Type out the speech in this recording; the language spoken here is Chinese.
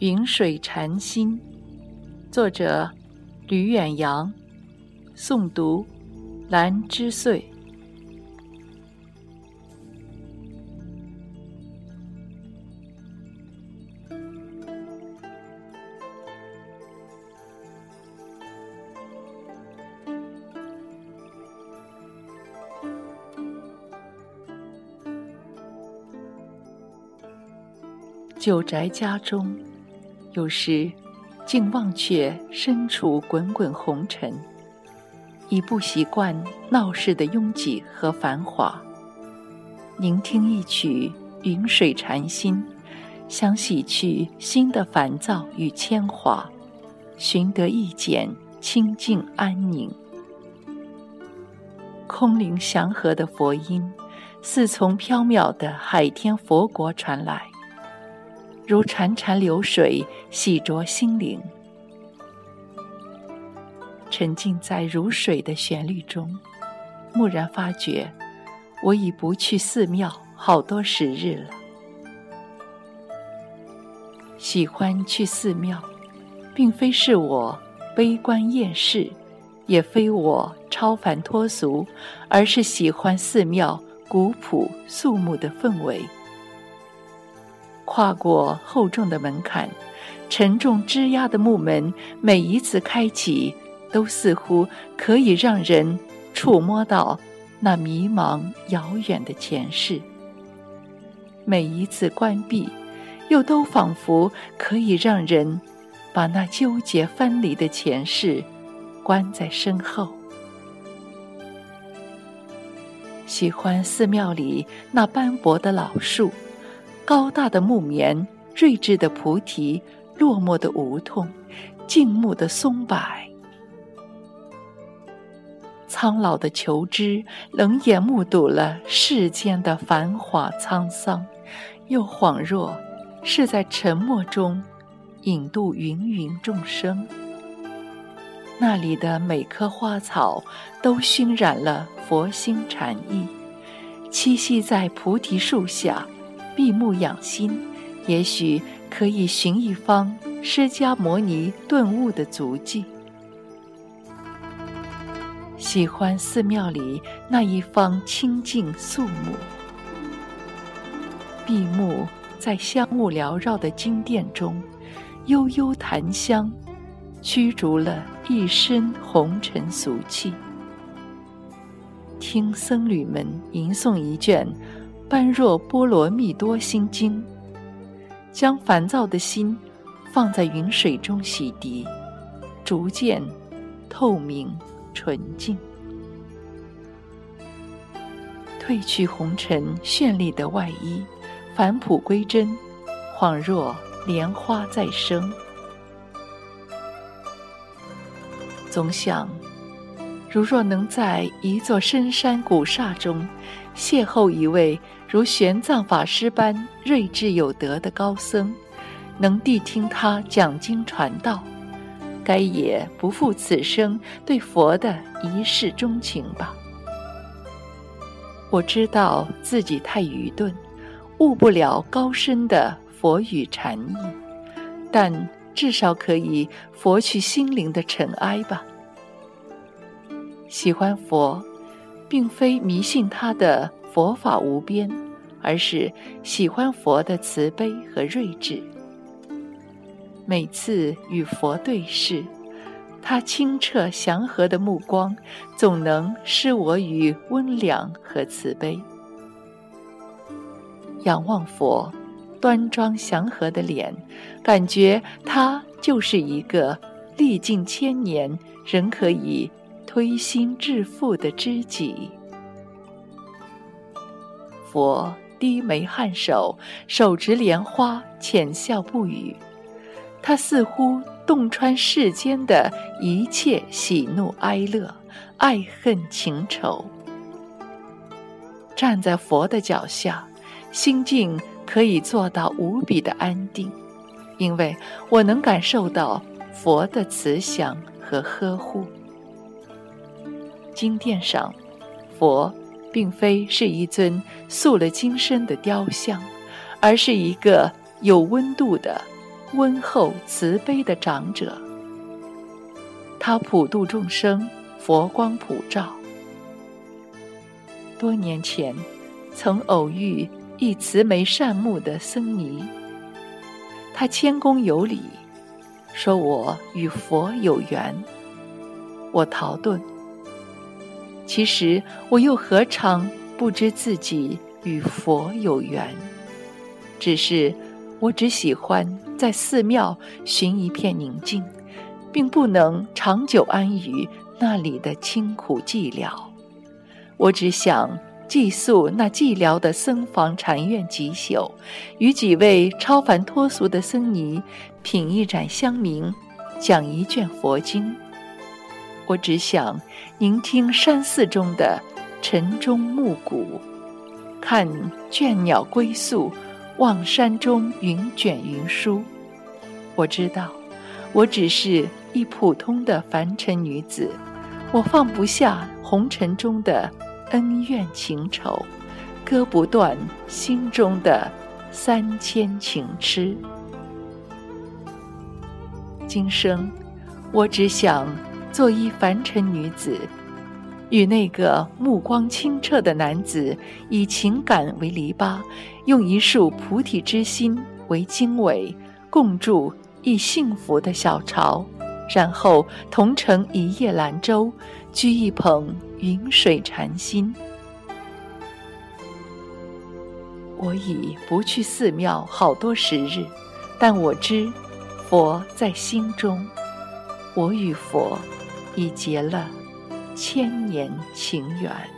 云水禅心，作者吕远扬，诵读兰之岁。九宅家中，有时竟忘却身处滚滚红尘，已不习惯闹市的拥挤和繁华。聆听一曲云水禅心，想洗去心的烦躁与铅华，寻得一剪清净安宁。空灵祥和的佛音，似从缥缈的海天佛国传来。如潺潺流水，洗濯心灵。沉浸在如水的旋律中，蓦然发觉，我已不去寺庙好多时日了。喜欢去寺庙，并非是我悲观厌世，也非我超凡脱俗，而是喜欢寺庙古朴肃穆的氛围。跨过厚重的门槛，沉重枝桠的木门，每一次开启，都似乎可以让人触摸到那迷茫遥远的前世；每一次关闭，又都仿佛可以让人把那纠结分离的前世关在身后。喜欢寺庙里那斑驳的老树。高大的木棉，睿智的菩提，落寞的梧桐，静穆的松柏，苍老的求知，冷眼目睹了世间的繁华沧桑，又恍若是在沉默中引渡芸芸众生。那里的每棵花草都熏染了佛心禅意，栖息在菩提树下。闭目养心，也许可以寻一方释迦牟尼顿悟的足迹。喜欢寺庙里那一方清净肃穆，闭目在香雾缭绕的经殿中，悠悠檀香，驱逐了一身红尘俗气。听僧侣们吟诵一卷。般若波罗蜜多心经，将烦躁的心放在云水中洗涤，逐渐透明纯净，褪去红尘绚丽的外衣，返璞归真，恍若莲花再生。总想，如若能在一座深山古刹中邂逅一位。如玄奘法师般睿智有德的高僧，能谛听他讲经传道，该也不负此生对佛的一世钟情吧。我知道自己太愚钝，悟不了高深的佛语禅意，但至少可以佛去心灵的尘埃吧。喜欢佛，并非迷信他的。佛法无边，而是喜欢佛的慈悲和睿智。每次与佛对视，他清澈祥和的目光，总能施我于温良和慈悲。仰望佛端庄祥和的脸，感觉他就是一个历尽千年仍可以推心置腹的知己。佛低眉颔首，手执莲花，浅笑不语。他似乎洞穿世间的一切喜怒哀乐、爱恨情仇。站在佛的脚下，心境可以做到无比的安定，因为我能感受到佛的慈祥和呵护。经殿上，佛。并非是一尊塑了金身的雕像，而是一个有温度的温厚慈悲的长者。他普度众生，佛光普照。多年前，曾偶遇一慈眉善目的僧尼，他谦恭有礼，说我与佛有缘。我逃遁，其实我又何尝不知自己与佛有缘？只是我只喜欢在寺庙寻一片宁静，并不能长久安于那里的清苦寂寥。我只想寄宿那寂寥的僧房禅院几宿，与几位超凡脱俗的僧尼品一盏香茗，讲一卷佛经。我只想聆听山寺中的晨钟暮鼓，看倦鸟归宿，望山中云卷云舒。我知道，我只是一普通的凡尘女子，我放不下红尘中的恩怨情仇，割不断心中的三千情痴。今生，我只想。做一凡尘女子，与那个目光清澈的男子以情感为篱笆，用一束菩提之心为经纬，共筑一幸福的小巢，然后同乘一叶兰舟，掬一捧云水禅心。我已不去寺庙好多时日，但我知佛在心中，我与佛。已结了千年情缘。